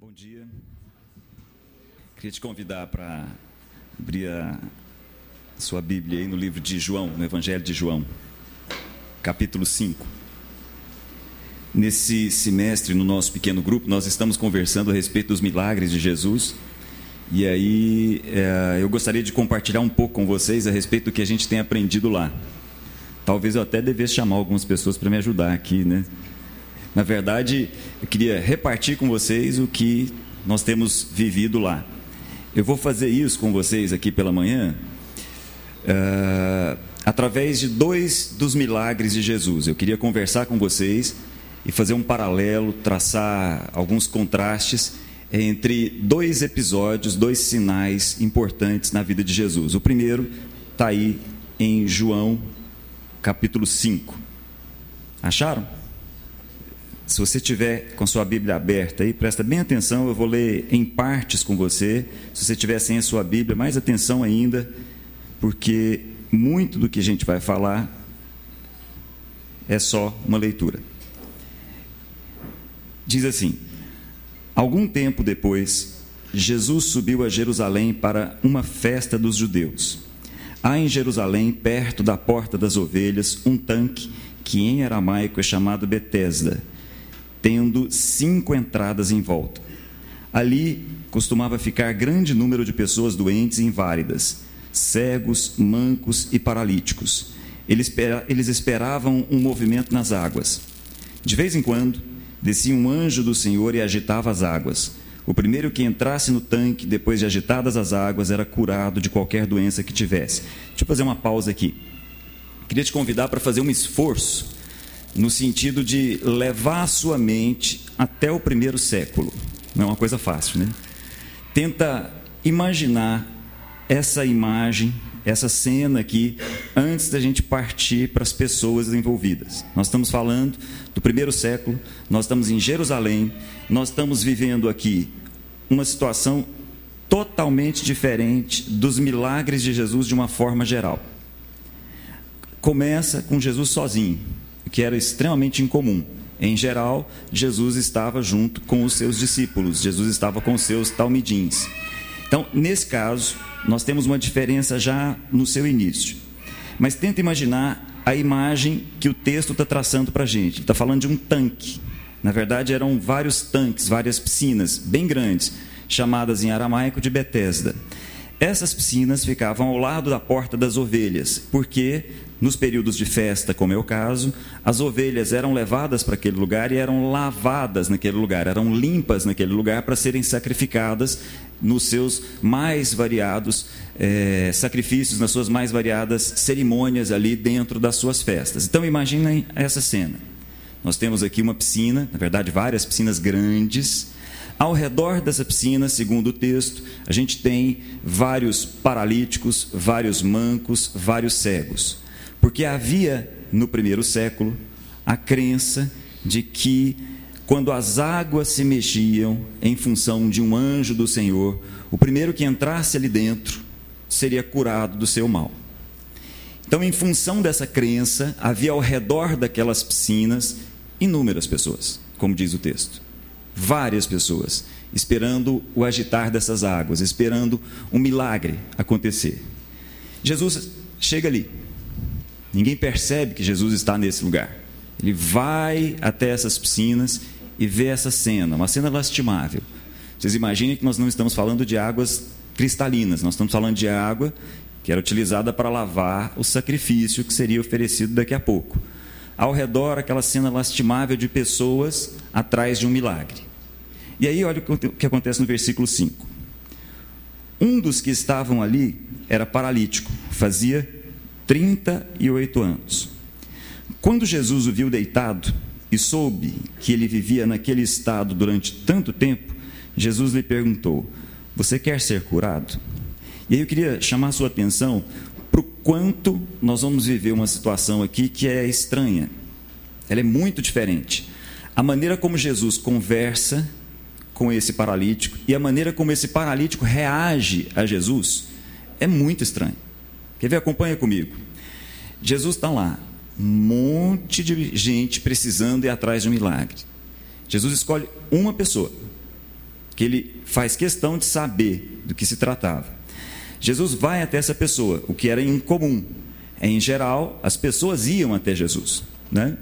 Bom dia. Queria te convidar para abrir a sua Bíblia aí no livro de João, no Evangelho de João, capítulo 5. Nesse semestre, no nosso pequeno grupo, nós estamos conversando a respeito dos milagres de Jesus. E aí é, eu gostaria de compartilhar um pouco com vocês a respeito do que a gente tem aprendido lá. Talvez eu até devesse chamar algumas pessoas para me ajudar aqui, né? Na verdade, eu queria repartir com vocês o que nós temos vivido lá. Eu vou fazer isso com vocês aqui pela manhã, uh, através de dois dos milagres de Jesus. Eu queria conversar com vocês e fazer um paralelo, traçar alguns contrastes entre dois episódios, dois sinais importantes na vida de Jesus. O primeiro está aí em João, capítulo 5. Acharam? Se você tiver com sua Bíblia aberta aí, presta bem atenção, eu vou ler em partes com você. Se você tiver sem a sua Bíblia, mais atenção ainda, porque muito do que a gente vai falar é só uma leitura. Diz assim: Algum tempo depois, Jesus subiu a Jerusalém para uma festa dos judeus. Há em Jerusalém, perto da porta das ovelhas, um tanque que em aramaico é chamado Betesda tendo cinco entradas em volta. Ali costumava ficar grande número de pessoas doentes e inválidas, cegos, mancos e paralíticos. Eles, esperavam um movimento nas águas. De vez em quando, descia um anjo do Senhor e agitava as águas. O primeiro que entrasse no tanque, depois de agitadas as águas, era curado de qualquer doença que tivesse. Deixa eu fazer uma pausa aqui. Queria te convidar para fazer um esforço no sentido de levar a sua mente até o primeiro século. Não é uma coisa fácil, né? Tenta imaginar essa imagem, essa cena aqui, antes da gente partir para as pessoas envolvidas. Nós estamos falando do primeiro século, nós estamos em Jerusalém, nós estamos vivendo aqui uma situação totalmente diferente dos milagres de Jesus de uma forma geral. Começa com Jesus sozinho, que era extremamente incomum. Em geral, Jesus estava junto com os seus discípulos, Jesus estava com os seus talmidins. Então, nesse caso, nós temos uma diferença já no seu início. Mas tenta imaginar a imagem que o texto está traçando para a gente. Está falando de um tanque. Na verdade, eram vários tanques, várias piscinas bem grandes, chamadas em aramaico de Betesda. Essas piscinas ficavam ao lado da porta das ovelhas, porque nos períodos de festa, como é o caso, as ovelhas eram levadas para aquele lugar e eram lavadas naquele lugar, eram limpas naquele lugar para serem sacrificadas nos seus mais variados é, sacrifícios, nas suas mais variadas cerimônias ali dentro das suas festas. Então imaginem essa cena. Nós temos aqui uma piscina, na verdade várias piscinas grandes. Ao redor dessa piscina, segundo o texto, a gente tem vários paralíticos, vários mancos, vários cegos. Porque havia no primeiro século a crença de que quando as águas se mexiam em função de um anjo do Senhor, o primeiro que entrasse ali dentro seria curado do seu mal. Então, em função dessa crença, havia ao redor daquelas piscinas inúmeras pessoas, como diz o texto. Várias pessoas esperando o agitar dessas águas, esperando um milagre acontecer. Jesus chega ali, Ninguém percebe que Jesus está nesse lugar. Ele vai até essas piscinas e vê essa cena, uma cena lastimável. Vocês imaginem que nós não estamos falando de águas cristalinas, nós estamos falando de água que era utilizada para lavar o sacrifício que seria oferecido daqui a pouco. Ao redor, aquela cena lastimável de pessoas atrás de um milagre. E aí, olha o que acontece no versículo 5. Um dos que estavam ali era paralítico, fazia 38 anos. Quando Jesus o viu deitado e soube que ele vivia naquele estado durante tanto tempo, Jesus lhe perguntou: Você quer ser curado? E aí eu queria chamar a sua atenção para o quanto nós vamos viver uma situação aqui que é estranha. Ela é muito diferente. A maneira como Jesus conversa com esse paralítico e a maneira como esse paralítico reage a Jesus é muito estranho. Quer ver? Acompanha comigo. Jesus está lá, um monte de gente precisando ir atrás de um milagre. Jesus escolhe uma pessoa, porque ele faz questão de saber do que se tratava. Jesus vai até essa pessoa, o que era incomum. Em geral, as pessoas iam até Jesus. Né?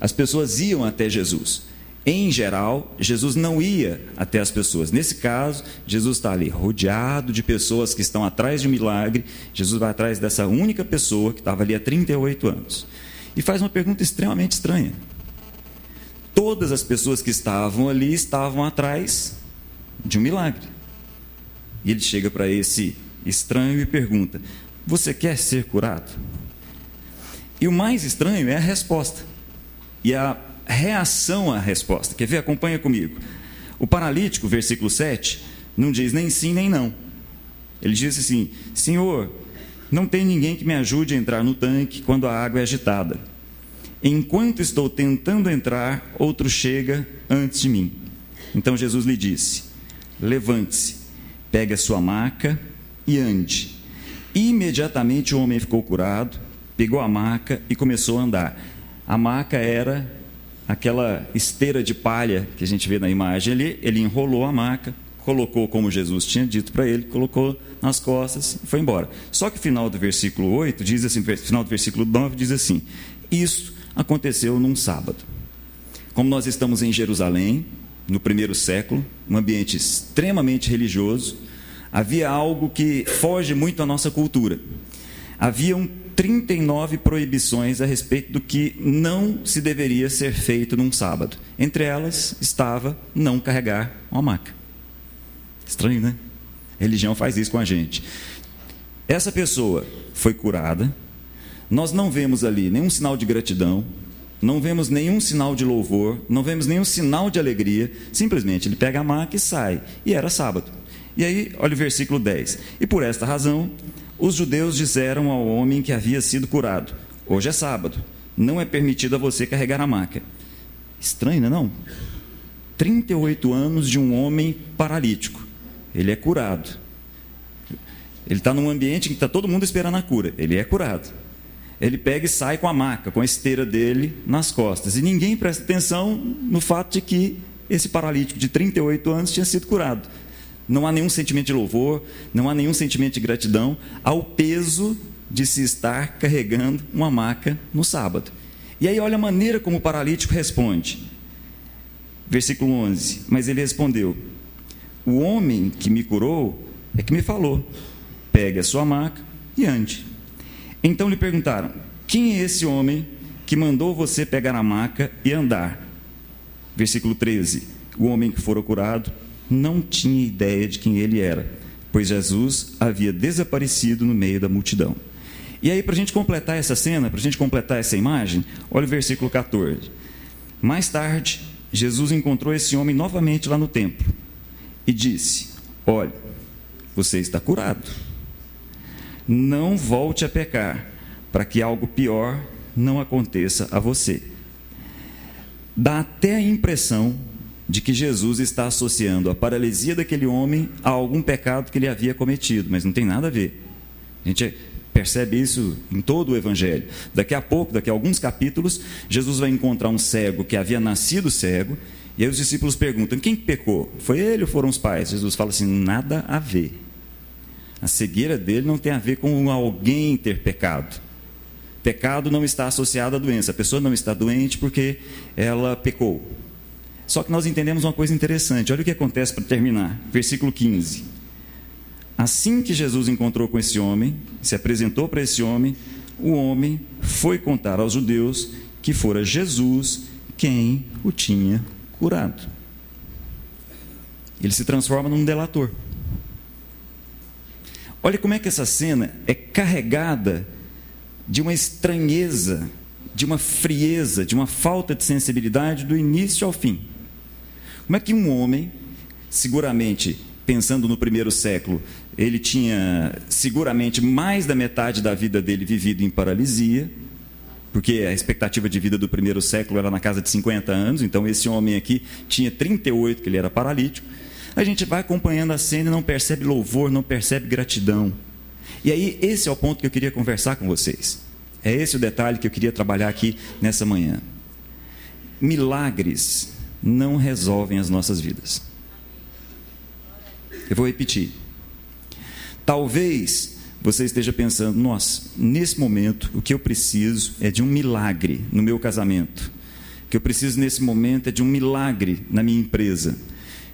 As pessoas iam até Jesus. Em geral, Jesus não ia até as pessoas. Nesse caso, Jesus está ali rodeado de pessoas que estão atrás de um milagre. Jesus vai atrás dessa única pessoa que estava ali há 38 anos. E faz uma pergunta extremamente estranha. Todas as pessoas que estavam ali estavam atrás de um milagre. E ele chega para esse estranho e pergunta: Você quer ser curado? E o mais estranho é a resposta. E a reação à resposta. Quer ver? Acompanha comigo. O paralítico, versículo 7, não diz nem sim nem não. Ele diz assim: Senhor, não tem ninguém que me ajude a entrar no tanque quando a água é agitada. Enquanto estou tentando entrar, outro chega antes de mim. Então Jesus lhe disse: Levante-se, pegue a sua maca e ande. Imediatamente o homem ficou curado, pegou a maca e começou a andar. A maca era aquela esteira de palha que a gente vê na imagem ali, ele enrolou a maca, colocou como Jesus tinha dito para ele, colocou nas costas e foi embora. Só que final do versículo 8 diz assim, final do versículo 9 diz assim: Isso aconteceu num sábado. Como nós estamos em Jerusalém, no primeiro século, um ambiente extremamente religioso, havia algo que foge muito à nossa cultura. Havia um 39 proibições a respeito do que não se deveria ser feito num sábado. Entre elas estava não carregar uma maca. Estranho, né? A religião faz isso com a gente. Essa pessoa foi curada. Nós não vemos ali nenhum sinal de gratidão, não vemos nenhum sinal de louvor, não vemos nenhum sinal de alegria. Simplesmente ele pega a maca e sai. E era sábado. E aí, olha o versículo 10. E por esta razão, os judeus disseram ao homem que havia sido curado: Hoje é sábado, não é permitido a você carregar a maca. Estranho, não é? Não? 38 anos de um homem paralítico. Ele é curado. Ele está num ambiente que está todo mundo esperando a cura. Ele é curado. Ele pega e sai com a maca, com a esteira dele nas costas. E ninguém presta atenção no fato de que esse paralítico de 38 anos tinha sido curado. Não há nenhum sentimento de louvor, não há nenhum sentimento de gratidão ao peso de se estar carregando uma maca no sábado. E aí olha a maneira como o paralítico responde. Versículo 11. Mas ele respondeu: O homem que me curou é que me falou: pegue a sua maca e ande. Então lhe perguntaram: Quem é esse homem que mandou você pegar a maca e andar? Versículo 13. O homem que fora curado não tinha ideia de quem ele era, pois Jesus havia desaparecido no meio da multidão. E aí, para a gente completar essa cena, para a gente completar essa imagem, olha o versículo 14. Mais tarde, Jesus encontrou esse homem novamente lá no templo e disse: Olha, você está curado. Não volte a pecar, para que algo pior não aconteça a você. Dá até a impressão de que Jesus está associando a paralisia daquele homem a algum pecado que ele havia cometido, mas não tem nada a ver. A gente percebe isso em todo o Evangelho. Daqui a pouco, daqui a alguns capítulos, Jesus vai encontrar um cego que havia nascido cego, e aí os discípulos perguntam: quem pecou? Foi ele ou foram os pais? Jesus fala assim: nada a ver. A cegueira dele não tem a ver com alguém ter pecado. Pecado não está associado à doença. A pessoa não está doente porque ela pecou. Só que nós entendemos uma coisa interessante. Olha o que acontece para terminar. Versículo 15. Assim que Jesus encontrou com esse homem, se apresentou para esse homem, o homem foi contar aos judeus que fora Jesus quem o tinha curado. Ele se transforma num delator. Olha como é que essa cena é carregada de uma estranheza, de uma frieza, de uma falta de sensibilidade do início ao fim. Como é que um homem, seguramente, pensando no primeiro século, ele tinha seguramente mais da metade da vida dele vivido em paralisia, porque a expectativa de vida do primeiro século era na casa de 50 anos, então esse homem aqui tinha 38, que ele era paralítico. A gente vai acompanhando a cena e não percebe louvor, não percebe gratidão. E aí, esse é o ponto que eu queria conversar com vocês. É esse o detalhe que eu queria trabalhar aqui nessa manhã. Milagres não resolvem as nossas vidas. Eu vou repetir. Talvez você esteja pensando: nossa, nesse momento o que eu preciso é de um milagre no meu casamento. O que eu preciso nesse momento é de um milagre na minha empresa.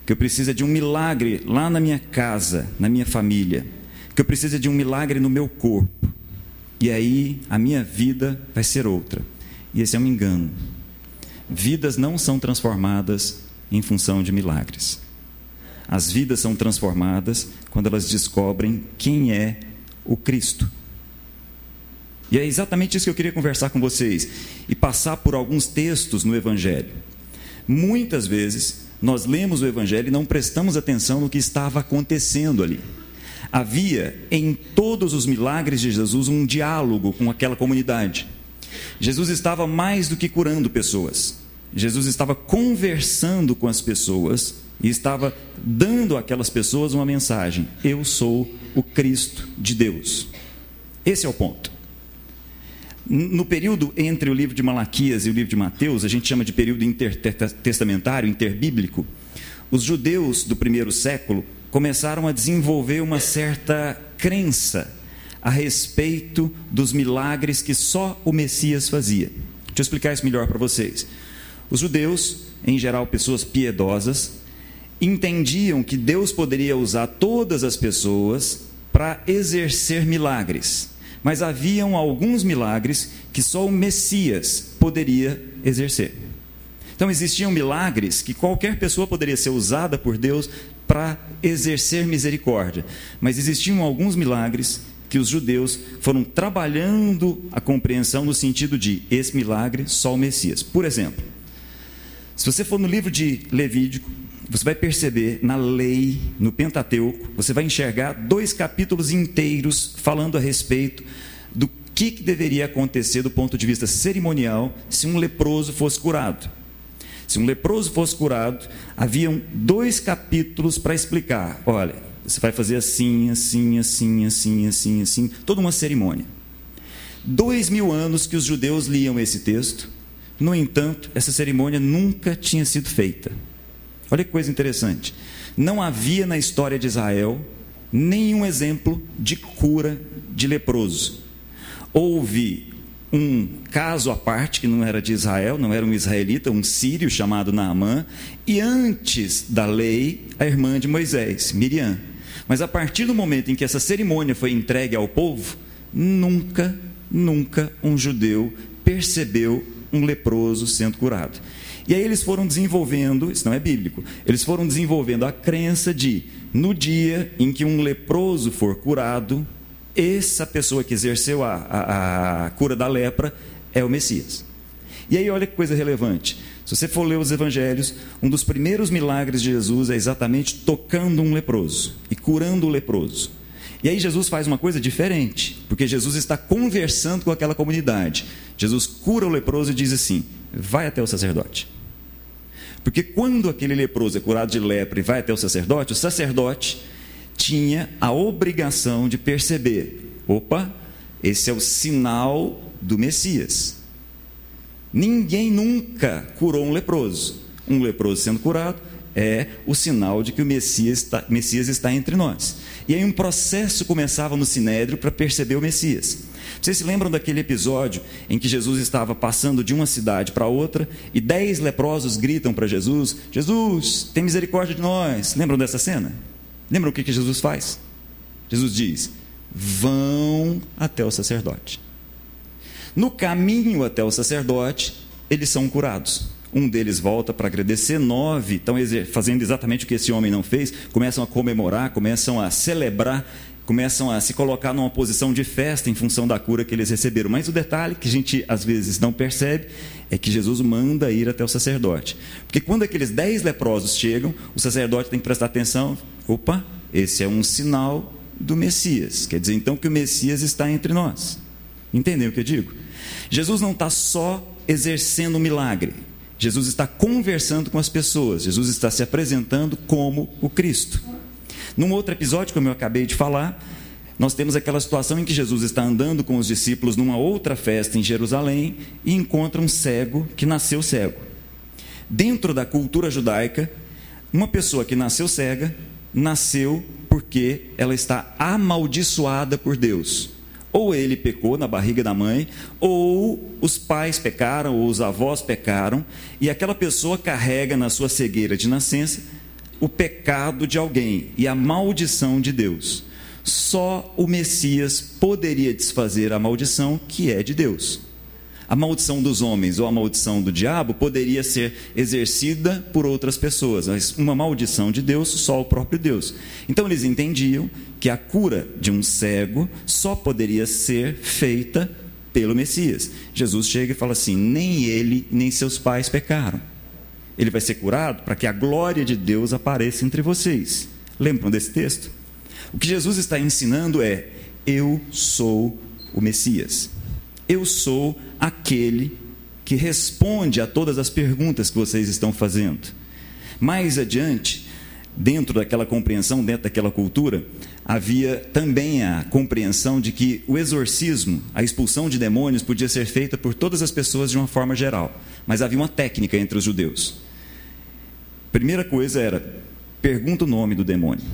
O que eu preciso é de um milagre lá na minha casa, na minha família. O que eu preciso é de um milagre no meu corpo. E aí a minha vida vai ser outra. E esse é um engano. Vidas não são transformadas em função de milagres. As vidas são transformadas quando elas descobrem quem é o Cristo. E é exatamente isso que eu queria conversar com vocês e passar por alguns textos no Evangelho. Muitas vezes nós lemos o Evangelho e não prestamos atenção no que estava acontecendo ali. Havia em todos os milagres de Jesus um diálogo com aquela comunidade. Jesus estava mais do que curando pessoas, Jesus estava conversando com as pessoas e estava dando àquelas pessoas uma mensagem: Eu sou o Cristo de Deus. Esse é o ponto. No período entre o livro de Malaquias e o livro de Mateus, a gente chama de período intertestamentário, interbíblico, os judeus do primeiro século começaram a desenvolver uma certa crença a respeito dos milagres que só o Messias fazia. Deixa eu explicar isso melhor para vocês. Os judeus, em geral pessoas piedosas, entendiam que Deus poderia usar todas as pessoas para exercer milagres, mas haviam alguns milagres que só o Messias poderia exercer. Então existiam milagres que qualquer pessoa poderia ser usada por Deus para exercer misericórdia, mas existiam alguns milagres que os judeus foram trabalhando a compreensão no sentido de esse milagre só o Messias. Por exemplo, se você for no livro de Levítico, você vai perceber na lei, no Pentateuco, você vai enxergar dois capítulos inteiros falando a respeito do que, que deveria acontecer do ponto de vista cerimonial se um leproso fosse curado. Se um leproso fosse curado, haviam dois capítulos para explicar: olha, você vai fazer assim, assim, assim, assim, assim, assim, toda uma cerimônia. Dois mil anos que os judeus liam esse texto, no entanto, essa cerimônia nunca tinha sido feita. Olha que coisa interessante. Não havia na história de Israel nenhum exemplo de cura de leproso. Houve um caso à parte, que não era de Israel, não era um israelita, um sírio chamado Naamã, e antes da lei, a irmã de Moisés, Miriam. Mas a partir do momento em que essa cerimônia foi entregue ao povo, nunca, nunca um judeu percebeu um leproso sendo curado. E aí eles foram desenvolvendo, isso não é bíblico, eles foram desenvolvendo a crença de, no dia em que um leproso for curado, essa pessoa que exerceu a, a, a cura da lepra é o Messias. E aí olha que coisa relevante. Se você for ler os evangelhos, um dos primeiros milagres de Jesus é exatamente tocando um leproso e curando o leproso. E aí Jesus faz uma coisa diferente, porque Jesus está conversando com aquela comunidade. Jesus cura o leproso e diz assim: vai até o sacerdote. Porque quando aquele leproso é curado de lepra e vai até o sacerdote, o sacerdote tinha a obrigação de perceber: opa, esse é o sinal do Messias. Ninguém nunca curou um leproso. Um leproso sendo curado é o sinal de que o Messias está, Messias está entre nós. E aí um processo começava no Sinédrio para perceber o Messias. Vocês se lembram daquele episódio em que Jesus estava passando de uma cidade para outra e dez leprosos gritam para Jesus: Jesus, tem misericórdia de nós. Lembram dessa cena? Lembram o que, que Jesus faz? Jesus diz: vão até o sacerdote. No caminho até o sacerdote, eles são curados. Um deles volta para agradecer, nove estão fazendo exatamente o que esse homem não fez, começam a comemorar, começam a celebrar começam a se colocar numa posição de festa em função da cura que eles receberam. Mas o detalhe que a gente às vezes não percebe é que Jesus manda ir até o sacerdote. Porque quando aqueles dez leprosos chegam, o sacerdote tem que prestar atenção. Opa, esse é um sinal do Messias. Quer dizer então que o Messias está entre nós. Entendeu o que eu digo? Jesus não está só exercendo um milagre. Jesus está conversando com as pessoas. Jesus está se apresentando como o Cristo. Num outro episódio, como eu acabei de falar, nós temos aquela situação em que Jesus está andando com os discípulos numa outra festa em Jerusalém e encontra um cego que nasceu cego. Dentro da cultura judaica, uma pessoa que nasceu cega nasceu porque ela está amaldiçoada por Deus. Ou ele pecou na barriga da mãe, ou os pais pecaram, ou os avós pecaram, e aquela pessoa carrega na sua cegueira de nascença o pecado de alguém e a maldição de Deus. Só o Messias poderia desfazer a maldição que é de Deus. A maldição dos homens ou a maldição do diabo poderia ser exercida por outras pessoas, mas uma maldição de Deus, só o próprio Deus. Então eles entendiam que a cura de um cego só poderia ser feita pelo Messias. Jesus chega e fala assim: nem ele, nem seus pais pecaram. Ele vai ser curado para que a glória de Deus apareça entre vocês. Lembram desse texto? O que Jesus está ensinando é: eu sou o Messias. Eu sou aquele que responde a todas as perguntas que vocês estão fazendo. Mais adiante, dentro daquela compreensão, dentro daquela cultura, havia também a compreensão de que o exorcismo, a expulsão de demônios, podia ser feita por todas as pessoas de uma forma geral, mas havia uma técnica entre os judeus. Primeira coisa era: pergunta o nome do demônio.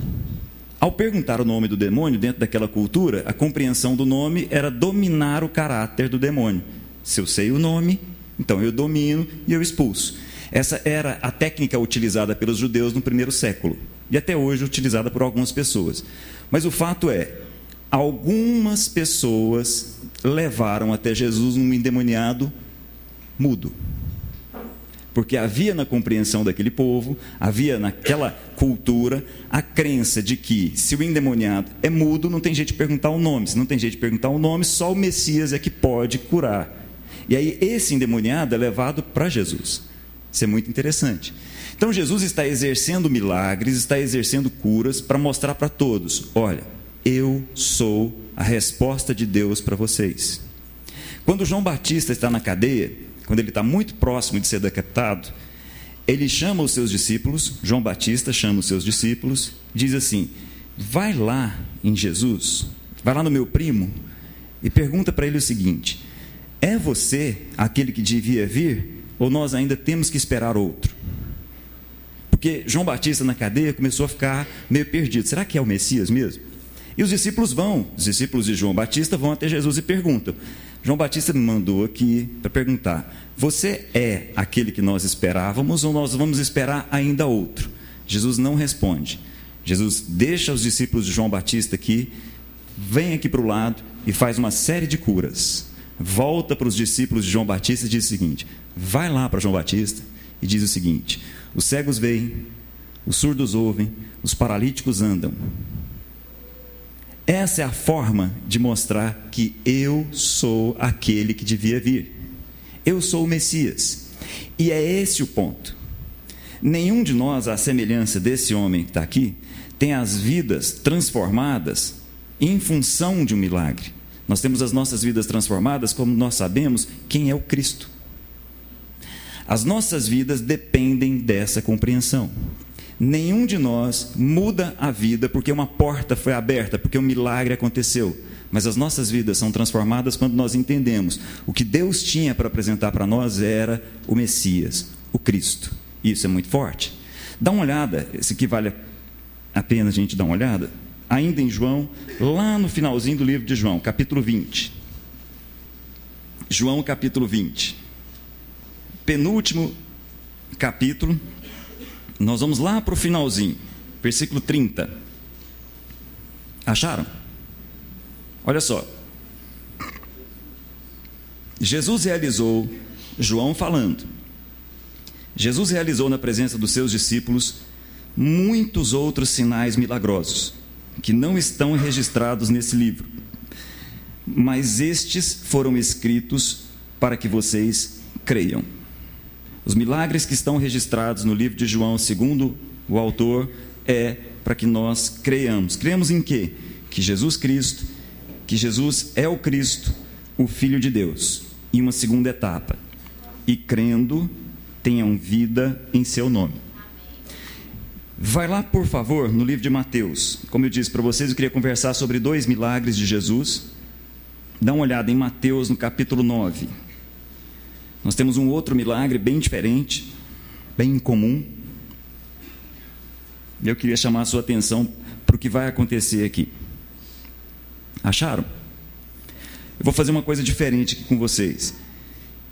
Ao perguntar o nome do demônio dentro daquela cultura, a compreensão do nome era dominar o caráter do demônio. Se eu sei o nome, então eu domino e eu expulso. Essa era a técnica utilizada pelos judeus no primeiro século e até hoje utilizada por algumas pessoas. Mas o fato é, algumas pessoas levaram até Jesus um endemoniado mudo porque havia na compreensão daquele povo, havia naquela cultura a crença de que se o endemoniado é mudo, não tem jeito de perguntar o nome. Se não tem jeito de perguntar o nome, só o Messias é que pode curar. E aí esse endemoniado é levado para Jesus. Isso é muito interessante. Então Jesus está exercendo milagres, está exercendo curas para mostrar para todos: olha, eu sou a resposta de Deus para vocês. Quando João Batista está na cadeia, quando ele está muito próximo de ser decapitado, ele chama os seus discípulos, João Batista chama os seus discípulos, diz assim: vai lá em Jesus, vai lá no meu primo e pergunta para ele o seguinte: é você aquele que devia vir ou nós ainda temos que esperar outro? Porque João Batista na cadeia começou a ficar meio perdido. Será que é o Messias mesmo? E os discípulos vão, os discípulos de João Batista vão até Jesus e perguntam: João Batista me mandou aqui para perguntar: Você é aquele que nós esperávamos ou nós vamos esperar ainda outro? Jesus não responde. Jesus deixa os discípulos de João Batista aqui, vem aqui para o lado e faz uma série de curas. Volta para os discípulos de João Batista e diz o seguinte: Vai lá para João Batista e diz o seguinte: Os cegos veem, os surdos ouvem, os paralíticos andam, essa é a forma de mostrar que eu sou aquele que devia vir. Eu sou o Messias. E é esse o ponto. Nenhum de nós, à semelhança desse homem que está aqui, tem as vidas transformadas em função de um milagre. Nós temos as nossas vidas transformadas como nós sabemos quem é o Cristo. As nossas vidas dependem dessa compreensão. Nenhum de nós muda a vida porque uma porta foi aberta, porque um milagre aconteceu. Mas as nossas vidas são transformadas quando nós entendemos o que Deus tinha para apresentar para nós era o Messias, o Cristo. Isso é muito forte. Dá uma olhada, esse aqui vale a pena a gente dar uma olhada. Ainda em João, lá no finalzinho do livro de João, capítulo 20. João, capítulo 20. Penúltimo capítulo nós vamos lá para o finalzinho, versículo 30. Acharam? Olha só. Jesus realizou, João falando, Jesus realizou na presença dos seus discípulos muitos outros sinais milagrosos, que não estão registrados nesse livro, mas estes foram escritos para que vocês creiam. Os milagres que estão registrados no livro de João, segundo o autor, é para que nós creiamos. Creiamos em quê? Que Jesus Cristo, que Jesus é o Cristo, o Filho de Deus. E uma segunda etapa. E crendo, tenham vida em seu nome. Vai lá, por favor, no livro de Mateus. Como eu disse para vocês, eu queria conversar sobre dois milagres de Jesus. Dá uma olhada em Mateus, no capítulo 9. Nós temos um outro milagre bem diferente, bem incomum. Eu queria chamar a sua atenção para o que vai acontecer aqui. Acharam? Eu vou fazer uma coisa diferente aqui com vocês.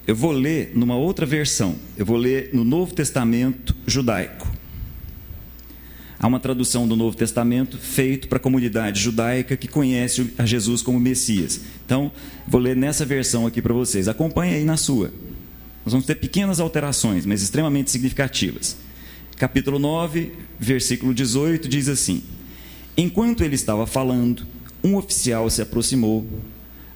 Eu vou ler numa outra versão. Eu vou ler no Novo Testamento judaico. Há uma tradução do Novo Testamento feito para a comunidade judaica que conhece a Jesus como Messias. Então, vou ler nessa versão aqui para vocês. Acompanhe aí na sua. Nós vamos ter pequenas alterações, mas extremamente significativas. Capítulo 9, versículo 18 diz assim: Enquanto ele estava falando, um oficial se aproximou,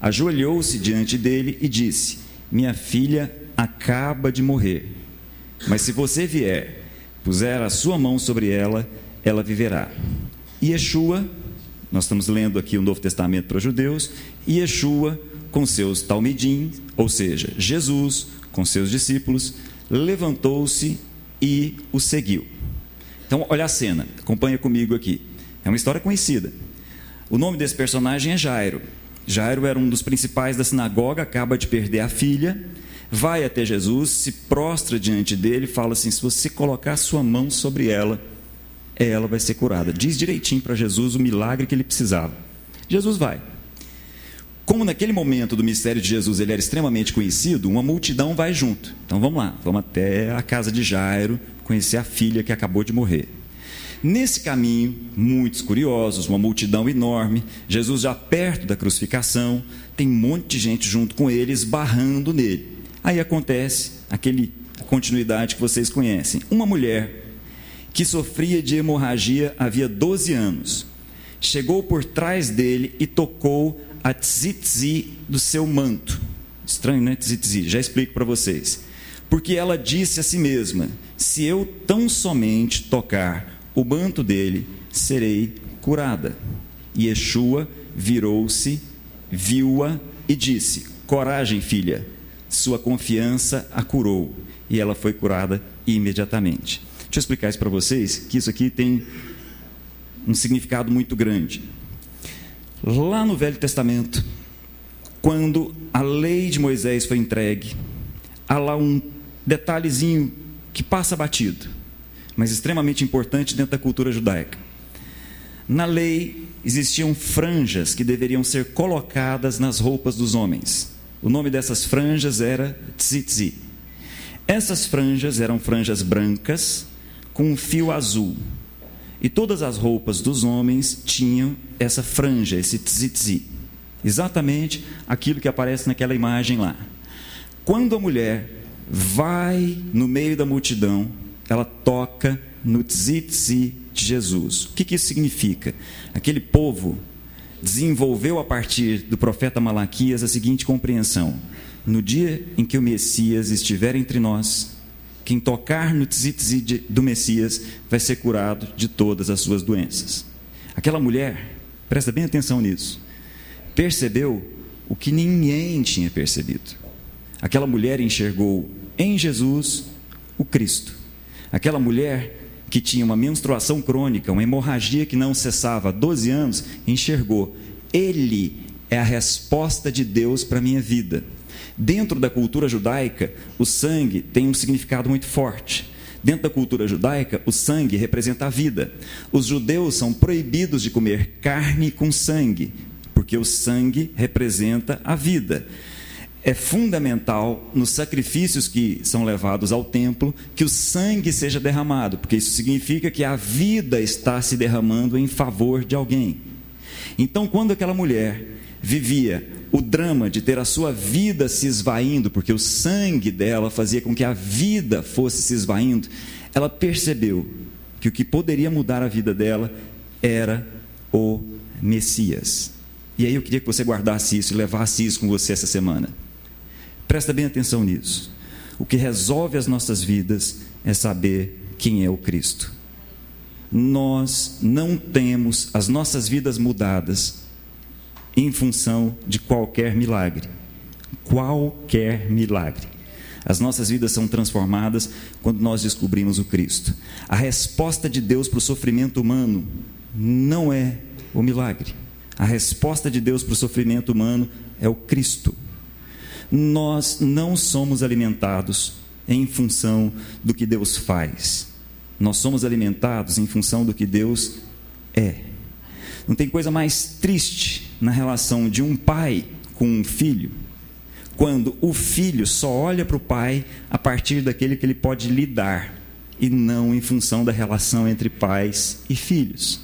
ajoelhou-se diante dele e disse: Minha filha acaba de morrer, mas se você vier, puser a sua mão sobre ela, ela viverá. Yeshua, nós estamos lendo aqui o Novo Testamento para os judeus, Yeshua, com seus talmidim, ou seja, Jesus, com seus discípulos, levantou-se e o seguiu. Então, olha a cena, acompanha comigo aqui. É uma história conhecida. O nome desse personagem é Jairo. Jairo era um dos principais da sinagoga, acaba de perder a filha, vai até Jesus, se prostra diante dele fala assim: se você colocar sua mão sobre ela, ela vai ser curada. Diz direitinho para Jesus o milagre que ele precisava. Jesus vai. Como naquele momento do mistério de Jesus ele era extremamente conhecido, uma multidão vai junto. Então vamos lá, vamos até a casa de Jairo, conhecer a filha que acabou de morrer. Nesse caminho, muitos curiosos, uma multidão enorme, Jesus já perto da crucificação, tem um monte de gente junto com ele, esbarrando nele. Aí acontece aquele continuidade que vocês conhecem. Uma mulher que sofria de hemorragia havia 12 anos, chegou por trás dele e tocou a tzitzi do seu manto. Estranho, né? Tzitzi, já explico para vocês. Porque ela disse a si mesma: Se eu tão somente tocar o manto dele, serei curada. E Yeshua virou-se, viu-a e disse: Coragem, filha, sua confiança a curou. E ela foi curada imediatamente. Deixa eu explicar isso para vocês, que isso aqui tem um significado muito grande. Lá no Velho Testamento, quando a lei de Moisés foi entregue, há lá um detalhezinho que passa batido mas extremamente importante dentro da cultura judaica. Na lei existiam franjas que deveriam ser colocadas nas roupas dos homens. O nome dessas franjas era tzitzi. Essas franjas eram franjas brancas com um fio azul. E todas as roupas dos homens tinham essa franja, esse tzitzi. Exatamente aquilo que aparece naquela imagem lá. Quando a mulher vai no meio da multidão ela toca no tzitzi de Jesus. O que, que isso significa? Aquele povo desenvolveu a partir do profeta Malaquias a seguinte compreensão: no dia em que o Messias estiver entre nós, quem tocar no tzitzi do Messias vai ser curado de todas as suas doenças. Aquela mulher, presta bem atenção nisso, percebeu o que ninguém tinha percebido. Aquela mulher enxergou em Jesus o Cristo. Aquela mulher que tinha uma menstruação crônica, uma hemorragia que não cessava há 12 anos, enxergou: Ele é a resposta de Deus para a minha vida. Dentro da cultura judaica, o sangue tem um significado muito forte. Dentro da cultura judaica, o sangue representa a vida. Os judeus são proibidos de comer carne com sangue, porque o sangue representa a vida é fundamental nos sacrifícios que são levados ao templo que o sangue seja derramado, porque isso significa que a vida está se derramando em favor de alguém. Então, quando aquela mulher vivia o drama de ter a sua vida se esvaindo, porque o sangue dela fazia com que a vida fosse se esvaindo, ela percebeu que o que poderia mudar a vida dela era o Messias. E aí eu queria que você guardasse isso e levasse isso com você essa semana. Presta bem atenção nisso. O que resolve as nossas vidas é saber quem é o Cristo. Nós não temos as nossas vidas mudadas em função de qualquer milagre. Qualquer milagre. As nossas vidas são transformadas quando nós descobrimos o Cristo. A resposta de Deus para o sofrimento humano não é o milagre. A resposta de Deus para o sofrimento humano é o Cristo nós não somos alimentados em função do que Deus faz. Nós somos alimentados em função do que Deus é. Não tem coisa mais triste na relação de um pai com um filho, quando o filho só olha para o pai a partir daquele que ele pode lidar e não em função da relação entre pais e filhos.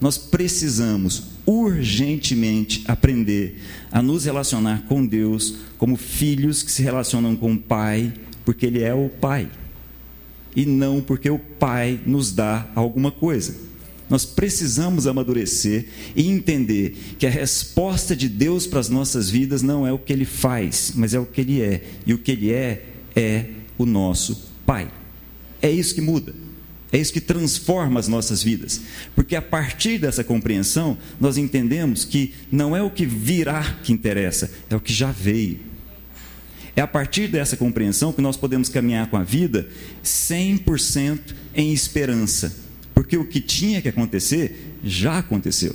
Nós precisamos urgentemente aprender a nos relacionar com Deus como filhos que se relacionam com o Pai, porque Ele é o Pai, e não porque o Pai nos dá alguma coisa. Nós precisamos amadurecer e entender que a resposta de Deus para as nossas vidas não é o que Ele faz, mas é o que Ele é, e o que Ele é é o nosso Pai. É isso que muda. É isso que transforma as nossas vidas. Porque a partir dessa compreensão, nós entendemos que não é o que virá que interessa, é o que já veio. É a partir dessa compreensão que nós podemos caminhar com a vida 100% em esperança. Porque o que tinha que acontecer já aconteceu.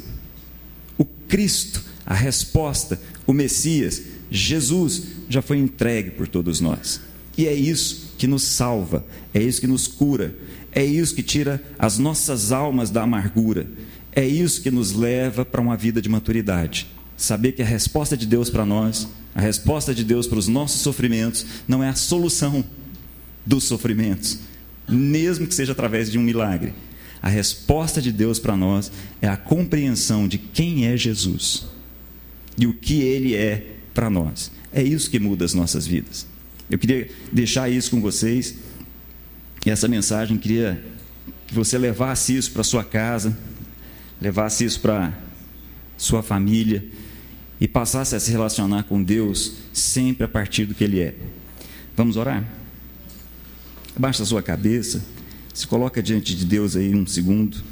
O Cristo, a resposta, o Messias, Jesus já foi entregue por todos nós. E é isso que nos salva, é isso que nos cura, é isso que tira as nossas almas da amargura. É isso que nos leva para uma vida de maturidade. Saber que a resposta de Deus para nós, a resposta de Deus para os nossos sofrimentos, não é a solução dos sofrimentos, mesmo que seja através de um milagre. A resposta de Deus para nós é a compreensão de quem é Jesus e o que ele é para nós. É isso que muda as nossas vidas. Eu queria deixar isso com vocês. E essa mensagem queria que você levasse isso para sua casa, levasse isso para sua família e passasse a se relacionar com Deus sempre a partir do que Ele é. Vamos orar? Abaixa a sua cabeça, se coloca diante de Deus aí um segundo.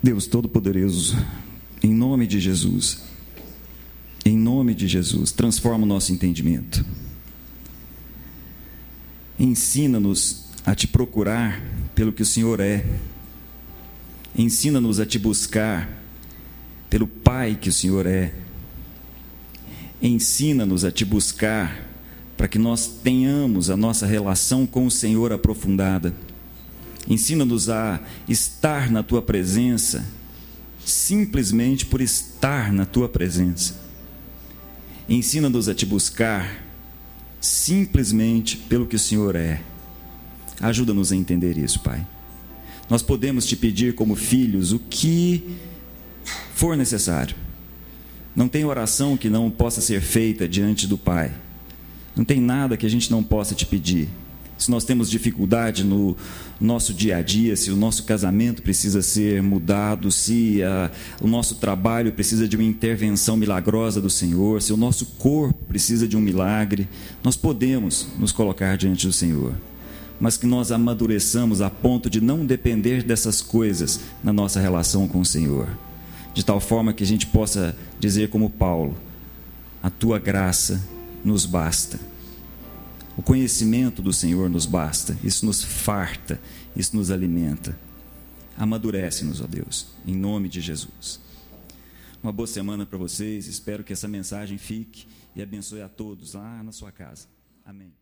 Deus Todo-Poderoso, em nome de Jesus, em nome de Jesus, transforma o nosso entendimento. Ensina-nos a te procurar pelo que o Senhor é. Ensina-nos a te buscar pelo Pai que o Senhor é. Ensina-nos a te buscar para que nós tenhamos a nossa relação com o Senhor aprofundada. Ensina-nos a estar na tua presença, simplesmente por estar na tua presença. Ensina-nos a te buscar simplesmente pelo que o Senhor é. Ajuda-nos a entender isso, Pai. Nós podemos te pedir, como filhos, o que for necessário. Não tem oração que não possa ser feita diante do Pai. Não tem nada que a gente não possa te pedir. Se nós temos dificuldade no nosso dia a dia, se o nosso casamento precisa ser mudado, se a, o nosso trabalho precisa de uma intervenção milagrosa do Senhor, se o nosso corpo precisa de um milagre, nós podemos nos colocar diante do Senhor. Mas que nós amadureçamos a ponto de não depender dessas coisas na nossa relação com o Senhor. De tal forma que a gente possa dizer, como Paulo: A tua graça nos basta. O conhecimento do Senhor nos basta, isso nos farta, isso nos alimenta. Amadurece-nos, ó Deus, em nome de Jesus. Uma boa semana para vocês, espero que essa mensagem fique e abençoe a todos lá na sua casa. Amém.